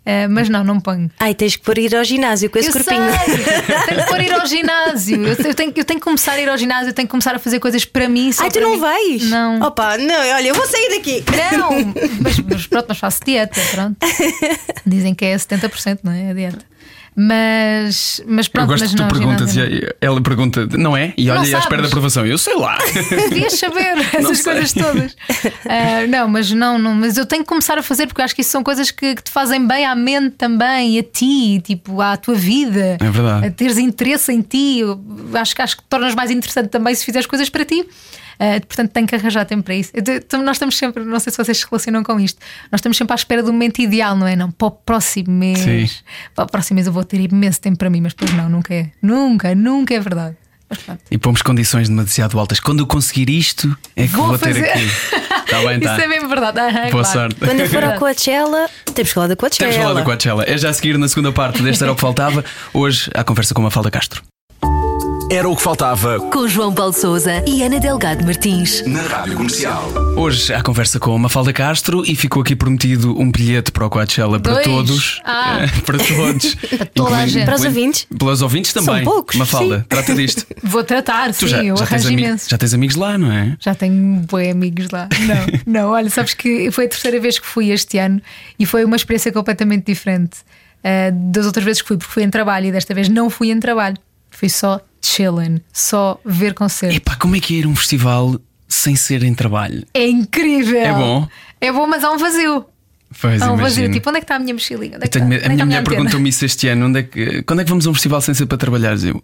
Eh, mas não, não ponho. Ai, tens que pôr ir ao ginásio com esse eu corpinho. sei, [LAUGHS] tenho que pôr ir ao ginásio. Eu, eu tenho, eu tenho que começar a ir ao ginásio, eu tenho que começar a fazer coisas para mim. Ai, tu não mim. vais? Não. Opa, não, olha, eu vou sair daqui. Não, [LAUGHS] mas, mas pronto, mas faço dieta, pronto. [LAUGHS] Dizem que é 70%, não é? A dieta. Mas, mas Eu pronto, gosto mas que tu não, perguntas e ela pergunta, não é? E olha, e à espera da aprovação. Eu sei lá. [LAUGHS] Devias saber essas sei. coisas todas. [LAUGHS] Ah, não, mas não, não, mas eu tenho que começar a fazer porque eu acho que isso são coisas que, que te fazem bem à mente também, e a ti, tipo, à tua vida. É verdade. A teres interesse em ti. Eu acho que acho que te tornas mais interessante também se fizeres coisas para ti. Ah, portanto, tenho que arranjar tempo para isso. Eu nós estamos sempre, não sei se vocês se relacionam com isto, nós estamos sempre à espera do momento ideal, não é? Não, para o próximo mês. Sim. Para o próximo mês eu vou ter imenso tempo para mim, mas depois não, nunca é. Nunca, nunca é verdade. E pomos condições demasiado altas. Quando eu conseguir isto, é que Vou vou, ter fazer. aqui. Está bem, está. [LAUGHS] Isso é mesmo verdade. Aham, Boa claro. sorte. Quando eu for ao. [LAUGHS] Coachella, temos que falar da Coachella. Temos falado da Coachella. É já a seguir na segunda parte deste Era o que Faltava. Hoje, a conversa com a Falda Castro. Era o que faltava Com João Paulo Souza e Ana Delgado Martins. na Rádio Comercial. Hoje, a conversa com a Mafalda Castro e ficou aqui prometido um bilhete para o Coachella para Dois? todos. Ah. [LAUGHS] Para todos. [LAUGHS] Para toda a gente. Para os ouvintes? Pelos ouvintes também. São poucos, Mafalda, sim. trata disto. [LAUGHS] Vou tratar, Tu sim, já, eu já, tens arranjo imenso. já tens amigos lá, não é? Já tenho boi amigos lá. Não, não, olha, sabes que foi a terceira vez que fui este ano e foi uma experiência completamente diferente uh, das outras vezes que fui, porque fui em trabalho e desta vez não fui em trabalho. Fui só chilling, só ver concertos. Epá, como é que é ir a um festival sem ser em trabalho? É incrível! É bom? É bom, mas há um vazio. Pois, Há um vazio. Tipo, onde é que está a minha mochilinha? Onde é que tenho está- onde a é minha mulher perguntou-me isso este ano: onde é que, quando é que vamos a um festival sem ser para trabalhar? Eu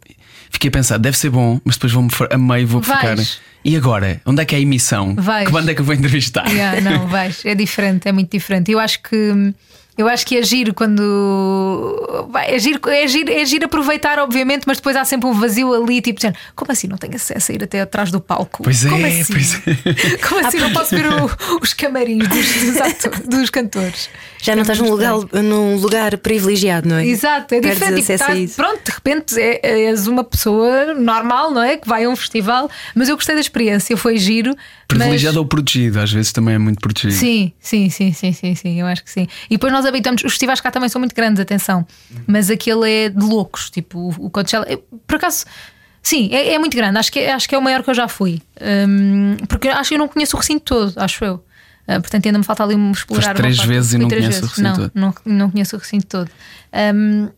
fiquei a pensar, deve ser bom, mas depois vou-me a meio vou ficar. E agora? Onde é que é a emissão? Vais. Que banda é que eu vou entrevistar? Yeah, não, vais, é diferente, é muito diferente. Eu acho que eu acho que é giro quando é, giro, é, giro, é giro aproveitar, obviamente, mas depois há sempre um vazio ali, tipo, dizendo, como assim não tenho acesso a ir até atrás do palco? Pois é, como assim? pois é. [LAUGHS] Como assim não posso ver o- os camarins dos, dos, dos cantores? Já não estás num lugar, num lugar privilegiado, não é? Exato, é Perdes diferente. Tipo, tá- pronto, de repente é- és uma pessoa normal, não é? Que vai a um festival, mas eu gostei da experiência, foi giro. mas- Privilegiado ou protegido? Às vezes também é muito protegido. Sim, sim, sim, sim, sim, sim, eu acho que sim. E depois nós habitamos, os festivais cá também são muito grandes, atenção, mas aquele é de loucos, tipo o Coachella. é- Por acaso, sim, é, é muito grande, acho que, é- acho que é o maior que eu já fui, Hum, porque acho que eu não conheço o recinto todo, acho eu. Ah, portanto, ainda me falta ali me explorar. Foste três vezes e não conheces o recinto não, todo. Não, não conheço o recinto todo. Ahm,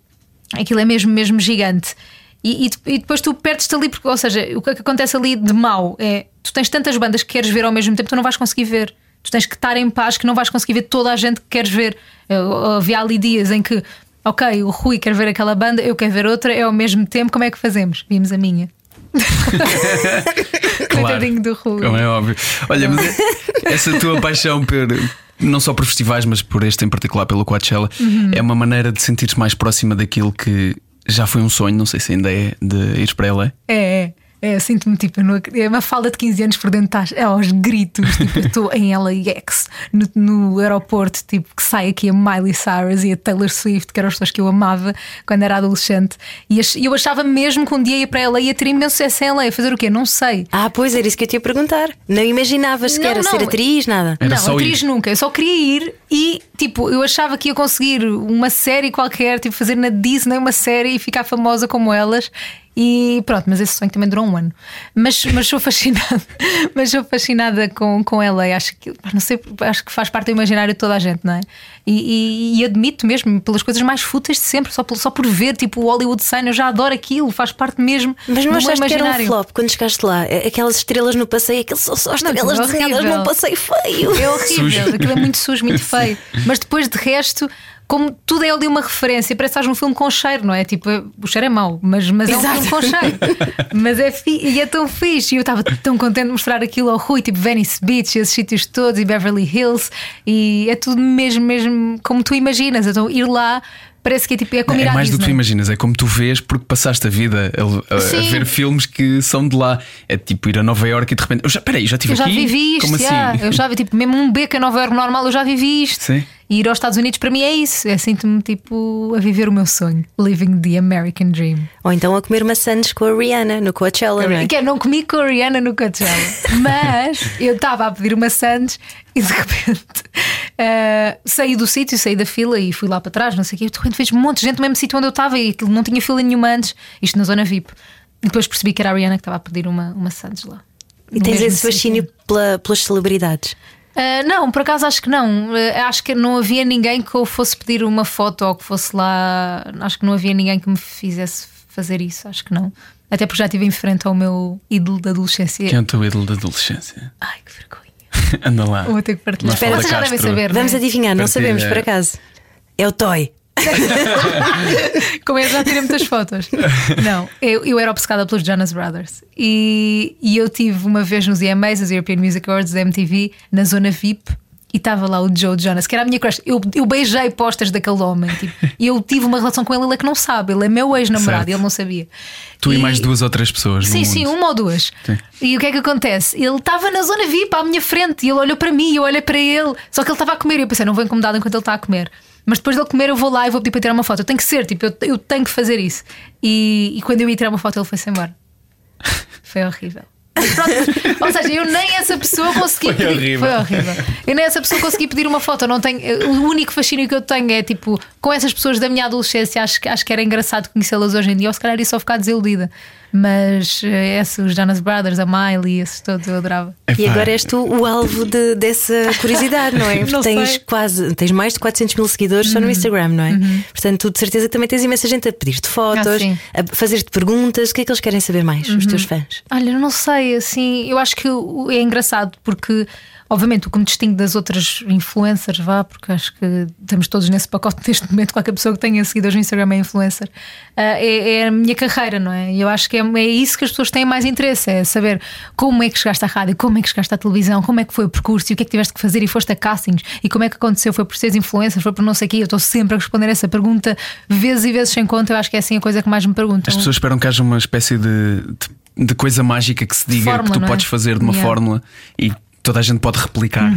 aquilo é mesmo, mesmo gigante. E, e e depois tu perdes-te ali, porque, ou seja, o que é que acontece ali de mau é tu tens tantas bandas que queres ver ao mesmo tempo, tu não vais conseguir ver. Tu tens que estar em paz, que não vais conseguir ver toda a gente que queres ver. Havia ali dias em que, ok, o Rui quer ver aquela banda, eu quero ver outra, é ao mesmo tempo, como é que fazemos? Vimos a minha. [LAUGHS] Coitadinho do Rui. Como é óbvio. Olha, mas é- essa tua paixão por. Não só por festivais, mas por este em particular, pelo Coachella, Uhum. é uma maneira de sentir-te mais próxima daquilo que já foi um sonho, não sei se ainda é, de ir para ela. É, é. É, sinto-me tipo, no, é uma falda de 15 anos por dentro, estás é aos gritos. Tipo, eu estou em LAX, no, no aeroporto, tipo, que sai aqui a Miley Cyrus e a Taylor Swift, que eram as pessoas que eu amava quando era adolescente. E ach- e eu achava mesmo que um dia ia para LA ia ter imenso sucesso em LA. Fazer o quê? Não sei. Ah, pois era isso que eu te ia perguntar. Não imaginavas sequer Não, ser não. atriz, nada. Era não, só atriz ir. nunca. Eu só queria ir e, tipo, eu achava que ia conseguir uma série qualquer, tipo, fazer na Disney uma série e ficar famosa como elas. E pronto, mas esse sonho também durou um ano. Mas, mas sou fascinada, [LAUGHS] mas sou fascinada com, com ela. E acho que, não sei, acho que faz parte do imaginário de toda a gente, não é? E, e- e admito mesmo, pelas coisas mais fúteis de sempre, só por, só por ver, tipo, o Hollywood Sign, eu já adoro aquilo, faz parte mesmo. Mas do não achaste que era um imaginário. flop quando chegaste lá? Aquelas estrelas no passeio, aquilo são só estrelas é desenhadas num passeio feio. É [LAUGHS] horrível, Sujo. aquilo é muito sujo, muito [LAUGHS] feio. Mas depois de resto, como tudo é ali uma referência, parece que estás num filme com cheiro, não é? Tipo, é- o cheiro é mau, mas, mas é um filme com cheiro. [LAUGHS] mas é fi- e é tão fixe. E eu estava tão contente de mostrar aquilo ao Rui, tipo Venice Beach, esses sítios todos, e Beverly Hills, e é tudo mesmo, mesmo como tu imaginas. Então ir lá. Parece que é tipo é como ir É mais do que tu Disney. imaginas, é como tu vês porque passaste a vida a, a- a ver filmes que são de lá. É tipo ir a Nova Iorque e de repente. Eu já, peraí, já estive Eu já aqui. vivi isto, Como já. assim? eu já vi tipo mesmo um beco em Nova Iorque normal, eu já vivi isto. Sim. E ir aos Estados Unidos para mim é isso. É sinto-me tipo a viver o meu sonho, living the American dream. Ou então a comer maçãs com a Rihanna no Coachella, não é? Que eu não comi com a Rihanna no Coachella, [LAUGHS] mas eu estava a pedir uma Sands e de repente [LAUGHS] eh, saí do sítio, saí da fila e fui lá para trás, não sei o quê. De repente vejo um monte de gente no mesmo sítio onde eu estava e não tinha fila nenhuma antes, isto na zona VIP. E depois percebi que era a Rihanna que estava a pedir uma, uma Sands lá. E tens esse fascínio sítio. pela- pelas celebridades. Ah, não, por acaso acho que não. Ah, acho que não havia ninguém que eu fosse pedir uma foto ou que fosse lá. Acho que não havia ninguém que me fizesse fazer isso. Acho que não. Até porque já estive em frente ao meu ídolo da adolescência. Quem é o teu ídolo da adolescência? Ai, que vergonha. [LAUGHS] Anda lá. Vou ter que partilhar. Mafalda Vocês já devem saber. Vamos não é? adivinhar, não Partilha. sabemos por acaso. É o Toy. [LAUGHS] Como eu já tirei muitas fotos. Não, eu, eu era obcecada pelos Jonas Brothers. E, e eu tive uma vez nos EMAs, as European Music Awards da MTV, na zona VIP. E estava lá o Joe Jonas, que era a minha crush. Eu, eu beijei postas daquele homem. Tipo, e eu tive uma relação com ele, ele é que não sabe. Ele é meu ex-namorado e ele não sabia. Tu e, mais duas ou três pessoas. Sim, sim, mundo. uma ou duas. Sim. E o que é que acontece? Ele estava na zona VIP à minha frente e ele olhou para mim e eu olhei para ele. Só que ele estava a comer e eu pensei, não vou incomodar enquanto ele está a comer. Mas depois dele comer, eu vou lá e vou pedir para tirar uma foto. Eu tenho que ser, tipo, eu, eu tenho que fazer isso. E, e quando eu ia tirar uma foto, ele foi-se embora. [LAUGHS] Foi horrível. Pronto, [LAUGHS] ou seja, eu nem essa pessoa consegui Foi pedir. horrível. Foi horrível. Eu nem essa pessoa consegui pedir uma foto. Não tenho, o único fascínio que eu tenho é tipo, com essas pessoas da minha adolescência, acho, que- acho que era engraçado conhecê-las hoje em dia, ou se calhar ia só ficar desiludida. Mas eh, esses, os Jonas Brothers, a Miley, esses todos eu adorava. E Epá, agora és tu o alvo de- dessa curiosidade, não é? [LAUGHS] Porque Não tens sei. Uhum. quase, tens mais de 400 mil seguidores só no Instagram, não é? Portanto, tu de certeza que também tens imensa gente a pedir-te fotos, Ah. Uhum. a fazer-te perguntas. O que é que eles querem saber mais, os teus fãs? Olha, não sei, assim, eu acho que é engraçado porque, obviamente, o que me distingue das outras influencers, vá, porque acho que estamos todos nesse pacote [LAUGHS] neste momento, qualquer pessoa que tenha seguidores no Instagram é influencer, ah, é, é a minha carreira, não é? E eu acho que é, é isso que as pessoas têm mais interesse, é saber como é que chegaste à rádio, como é que chegaste à televisão, como é que foi o percurso e o que é que tiveste que fazer e foste a castings e como é que aconteceu, foi por seres influencer, foi por não sei o quê, eu estou sempre a responder essa pergunta vezes e vezes sem conta, eu acho que é assim a coisa que mais me perguntam. As pessoas esperam que haja uma espécie de, de, de coisa mágica que se diga Fórmula, que tu é? podes fazer de uma Yeah. fórmula e toda a gente pode replicar.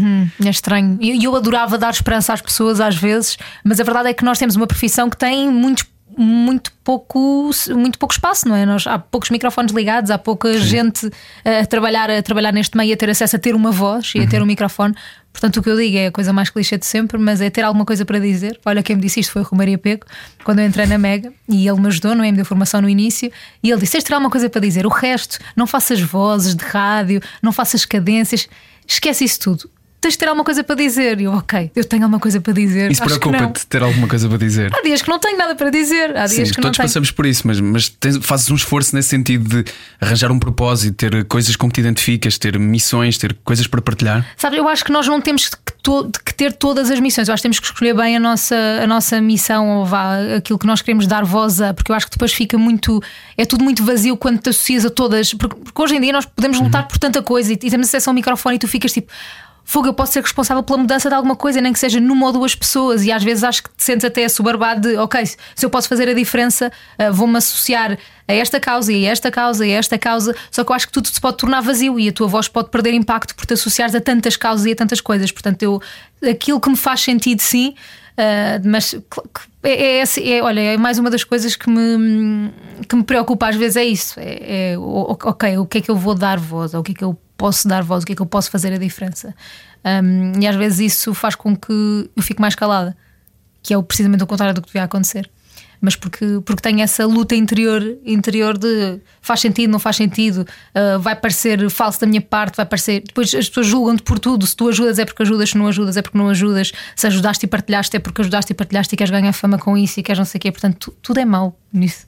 É estranho. E e eu adorava dar esperança às pessoas às vezes, mas a verdade é que nós temos uma profissão que tem muitos muito pouco muito pouco espaço não é? Nós há poucos microfones ligados há pouca gente a trabalhar a trabalhar neste meio e a ter acesso a ter uma voz e a ter um microfone. Portanto o que eu digo é a coisa mais clichê de sempre mas é ter alguma coisa para dizer. Olha quem me disse isto foi o Romaria Pego quando eu entrei na Mega e ele me ajudou não é? Me deu formação no início e ele disse tens de ter alguma coisa para dizer. O resto não faças vozes de rádio não faças cadências esquece isso tudo tens de ter alguma coisa para dizer. E eu, ok, eu tenho alguma coisa para dizer. Isso não. preocupa-te ter alguma coisa para dizer. Há dias que não tenho nada para dizer. Há dias Sim, que não todos tenho. passamos por isso, mas, mas tens- fazes um esforço nesse sentido de arranjar um propósito, ter coisas com que te identificas, ter missões, ter coisas para partilhar. Sabe, eu acho que nós não temos que, to- que ter todas as missões. Eu acho que temos que escolher bem a nossa, a nossa missão ou vá, aquilo que nós queremos dar voz a, porque eu acho que depois fica muito. É tudo muito vazio quando te associas a todas. Porque, porque hoje em dia nós podemos lutar por tanta coisa e, e temos acesso ao microfone e tu ficas tipo. Fogo, eu posso ser responsável pela mudança de alguma coisa, nem que seja numa ou duas pessoas, e às vezes acho que te sentes até assoberbado de, ok, se eu posso fazer a diferença, ah, vou-me associar a esta causa e a esta causa e a esta causa. Só que eu acho que tudo se pode tornar vazio e a tua voz pode perder impacto por te associares a tantas causas e a tantas coisas. Portanto, eu, aquilo que me faz sentido, sim, ah, mas é, é, é- olha, é mais uma das coisas que me, que me preocupa às vezes é isso. É, é, ok, o que é que eu vou dar voz? Ou o que é que eu posso dar voz? O que é que eu posso fazer a diferença? Um, e às vezes isso faz com que eu fique mais calada, que é precisamente o contrário do que devia acontecer. Mas porque, porque tenho essa luta interior, interior de faz sentido, não faz sentido, ah, vai parecer falso da minha parte, vai parecer. Depois as pessoas julgam-te por tudo. Se tu ajudas é porque ajudas, se não ajudas é porque não ajudas. Se ajudaste e partilhaste é porque ajudaste e partilhaste e queres ganhar fama com isso e queres não sei o quê. Portanto, tu- tudo é mau nisso.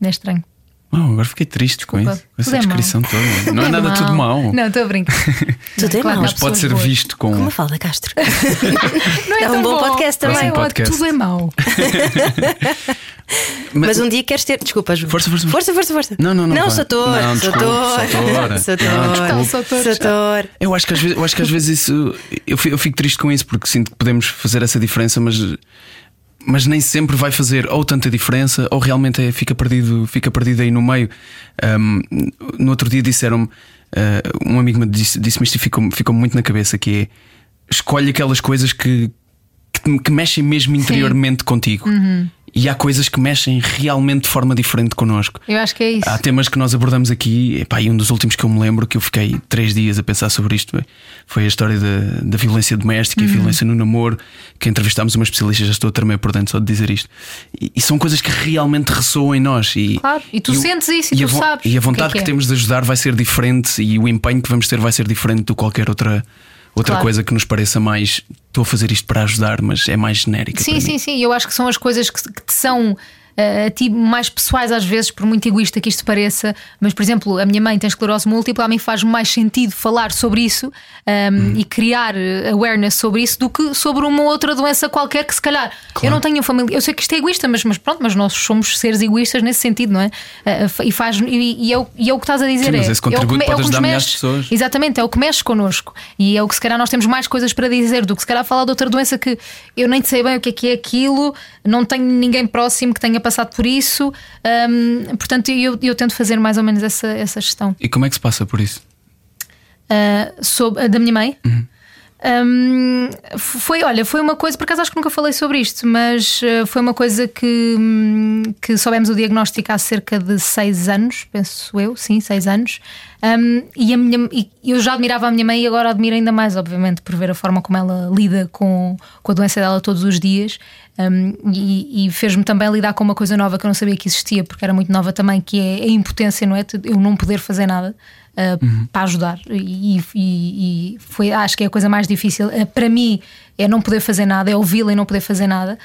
Não é estranho. Oh, agora fiquei triste com Desculpa, isso, com essa é descrição toda. Não é Tudo nada tudo mau. Não, estou a brincar. [LAUGHS] Tudo é Claro, mau. Mas pode ser boas. visto com. Como fala Castro? [LAUGHS] Não É um tão bom podcast também. É, É um podcast. Tudo é mau. [LAUGHS] Mas um dia queres ter. Desculpa, Ju. Força, força, força. Força, força, Não, não, não Não, vai. sou ator. Não, Sou desculpe, ator. sou atora. Sou Não, ator. desculpe. Sou ator. Sou ator. Eu acho que às vezes, eu acho que às vezes isso. Eu fico, eu fico triste com isso porque sinto que podemos fazer essa diferença, mas. Mas nem sempre vai fazer ou tanta diferença ou realmente é- fica, perdido, fica perdido aí no meio. Um, no outro dia disseram-me, uh, um amigo me disse- disse-me isto e ficou, ficou muito na cabeça: que é escolhe aquelas coisas que, que, que mexem mesmo interiormente contigo. E há coisas que mexem realmente de forma diferente connosco. Eu acho que é isso. Há temas que nós abordamos aqui, epá, e um dos últimos que eu me lembro que eu fiquei três dias a pensar sobre isto foi a história da, da violência doméstica e Uhum. a violência no namoro, que entrevistámos uma especialista, já estou a tremer por dentro só de dizer isto. E, e são coisas que realmente ressoam em nós. E, Claro, e tu o- sentes isso e a tu sabes E o que a é vontade que que, é. temos de ajudar vai ser diferente e o empenho que vamos ter vai ser diferente de qualquer outra. Outra Claro. coisa que nos pareça mais estou a fazer isto para ajudar, mas é mais genérica. Sim, sim, sim. Eu acho que são as coisas que, que te são. Eh, a ti mais pessoais às vezes, por muito egoísta que isto pareça, mas por exemplo, a minha mãe tem esclerose múltipla, a mim faz mais sentido falar sobre isso um, Uhum. e criar eh, awareness sobre isso do que sobre uma outra doença qualquer que se calhar eu não tenho família. Eu sei que isto é egoísta, mas, mas pronto, mas nós somos seres egoístas nesse sentido, não é? Eh, e faz e, e é, o, e é o que estás a dizer. Sim, é, esse é o que contributo é o que mexe. pessoas. Exatamente, é o que mexe connosco. E é o que se calhar nós temos mais coisas para dizer do que se calhar falar de outra doença que eu nem sei bem o que é que é aquilo, não tenho ninguém próximo que tenha passado por isso. Hum, portanto, eu, eu tento fazer mais ou menos essa, essa gestão. E como é que se passa por isso? Uh, sobre, da minha mãe. Uhum. Um, foi, olha, foi uma coisa, por acaso acho que nunca falei sobre isto, mas uh, foi uma coisa que, hum, que soubemos o diagnóstico há cerca de seis anos, penso eu, sim, seis anos. Um, e, a minha, e eu já admirava a minha mãe e agora admiro ainda mais, obviamente, por ver a forma como ela lida com, com a doença dela todos os dias. Um, e, e fez-me também lidar com uma coisa nova que eu não sabia que existia, porque era muito nova também, que é a impotência, não é? Eu não poder fazer nada. Uh, para ajudar. E, e- e foi acho que é a coisa mais difícil. Uh, para mim é não poder fazer nada é ouvi-la e não poder fazer nada.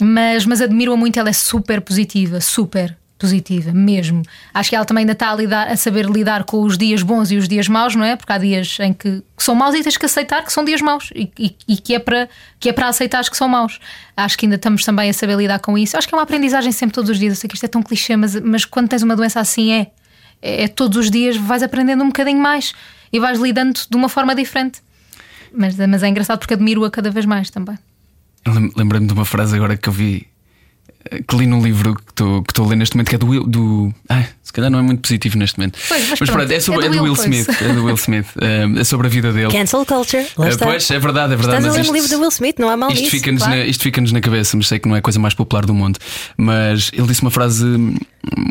Mas, mas admiro-a muito, ela é super positiva super positiva, mesmo. Acho que ela também ainda está a, lidar, a saber lidar com os dias bons e os dias maus, não é? Porque há dias em que são maus e tens que aceitar que são dias maus. E, e- e que é para que é para aceitar que são maus. Acho que ainda estamos também a saber lidar com isso. Acho que é uma aprendizagem sempre todos os dias. Eu sei que isto é tão clichê, mas, mas quando tens uma doença assim é é todos os dias vais aprendendo um bocadinho mais e vais lidando de uma forma diferente. Mas, mas é engraçado porque admiro-a cada vez mais também. Lem- Lembrei-me de uma frase agora que eu vi que li num livro que estou que a ler neste momento, que é do Will. Do... Ai, se calhar não é muito positivo neste momento. Pois, mas pronto, pronto, é, sobre, é é, do do Will Will Smith. É do Will Smith. [LAUGHS] eh, é sobre a vida dele. Cancel culture. Lá Eh, está. pois, é verdade, é verdade. Estás a mas ler isto- um livro do Will Smith, não há mal Isto nisso. fica-nos claro. na, isto fica-nos na cabeça, mas sei que não é a coisa mais popular do mundo. Mas ele disse uma frase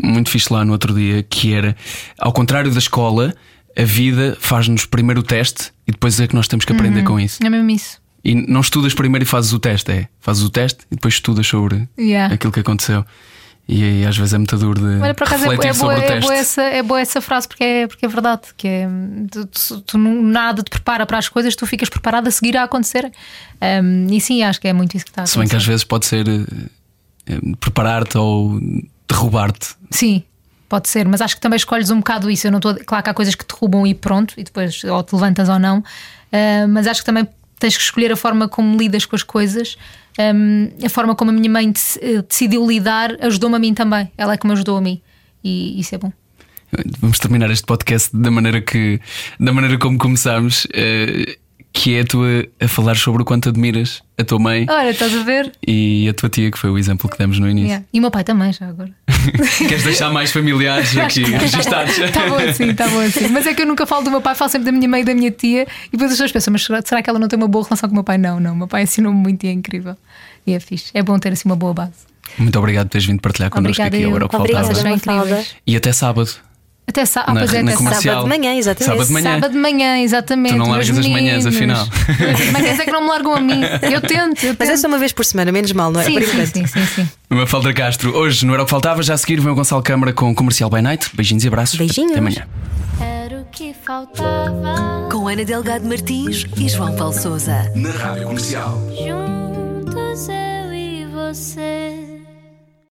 muito fixe lá no outro dia que era: ao contrário da escola, a vida faz-nos primeiro o teste e depois é que nós temos que aprender com isso. É mesmo isso. E não estudas primeiro e fazes o teste, é. Fazes o teste e depois estudas sobre Yeah. aquilo que aconteceu. E aí às vezes é muito duro de Olha, por acaso é, refletir é, sobre boa, o é, texto. boa essa, é boa essa frase porque é, porque é verdade. Que é, tu, tu- tu nada te prepara para as coisas, tu ficas preparado a seguir a acontecer. Um, e sim, acho que é muito isso que está a Se bem que às acontecer. vezes pode ser eh, eh, preparar-te ou derrubar-te. Sim, pode ser, mas acho que também escolhes um bocado isso. Eu não estou. Claro que há coisas que te roubam e pronto, e depois ou te levantas ou não, Ah, mas acho que também tens que escolher a forma como lidas com as coisas. Um, a forma como a minha mãe eh, decidiu lidar ajudou-me a mim também. Ela é que me ajudou a mim, e isso é bom. Vamos terminar este podcast da maneira que da maneira como começámos, eh, que é a tua a falar sobre o quanto admiras a tua mãe Olha, estás a ver? e a tua tia, que foi o exemplo que demos no início. Yeah. E o meu pai também, já agora. [LAUGHS] Queres deixar mais familiares aqui [LAUGHS] registados? Está bom assim, está bom assim. Mas é que eu nunca falo do meu pai, falo sempre da minha mãe e da minha tia. E depois as pessoas pensam, mas será, será que ela não tem uma boa relação com o meu pai? Não, não. O meu pai ensinou-me muito e é incrível. E é fixe. É bom ter assim uma boa base. Muito obrigado por teres vindo partilhar connosco Obrigada aqui. eu. Agora o que Obrigada, faltava. E até sábado. Até sá- ah, Na- pois é, até comercial. sábado. De manhã, exatamente. Sábado de manhã. Sábado de manhã, exatamente. Tu não largas as manhãs, afinal. As manhãs é que não me largam a mim. Eu tento, eu Mas é tento. só uma vez por semana, menos mal, não é? Sim, por sim, sim, sim, sim. Mafalda Castro, hoje não era o que faltava, já a seguir vem o Gonçalo Câmara com Comercial by Night. Beijinhos e abraços. Beijinhos. Até amanhã. Era o que faltava. Com Ana Delgado Martins e João Paulo Souza. Na Rádio Comercial. Juntos eu e você.